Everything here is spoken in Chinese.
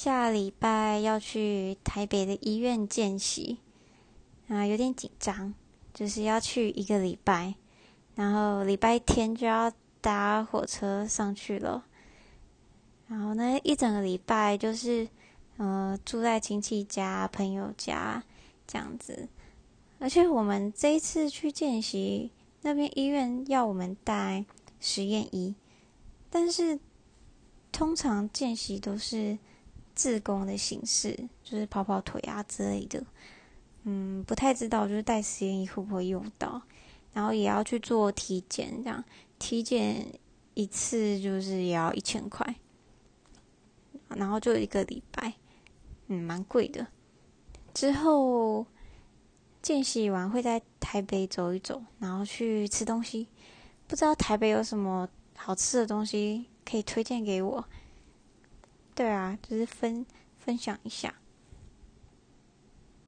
下礼拜要去台北的医院见习，啊，有点紧张，就是要去一个礼拜，然后礼拜天就要搭火车上去了。然后呢，一整个礼拜就是，呃，住在亲戚家、朋友家这样子。而且我们这一次去见习，那边医院要我们带实验仪，但是通常见习都是自工的形式，就是跑跑腿啊之类的。嗯，不太知道就是带实验仪会不会用到，然后也要去做体检，这样体检一次就是也要一千块。然后就一个礼拜，嗯，蛮贵的。之后见习完会在台北走一走，然后去吃东西。不知道台北有什么好吃的东西可以推荐给我？对啊，就是分分享一下。